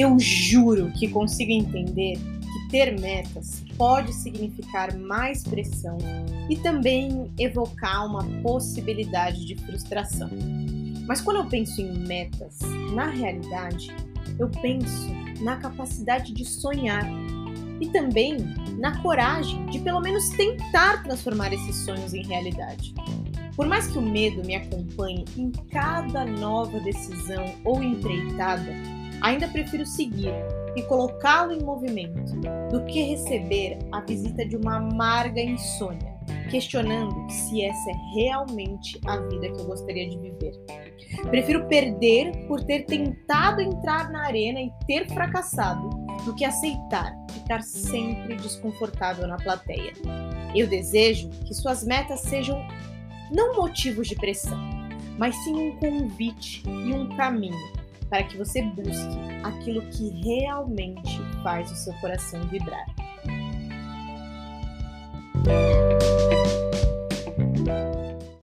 Eu juro que consigo entender que ter metas pode significar mais pressão e também evocar uma possibilidade de frustração. Mas quando eu penso em metas, na realidade, eu penso na capacidade de sonhar e também na coragem de pelo menos tentar transformar esses sonhos em realidade. Por mais que o medo me acompanhe em cada nova decisão ou empreitada, ainda prefiro seguir e colocá-lo em movimento do que receber a visita de uma amarga insônia, questionando se essa é realmente a vida que eu gostaria de viver. Prefiro perder por ter tentado entrar na arena e ter fracassado do que aceitar ficar sempre desconfortável na plateia. Eu desejo que suas metas sejam não motivos de pressão, mas sim um convite e um caminho para que você busque aquilo que realmente faz o seu coração vibrar.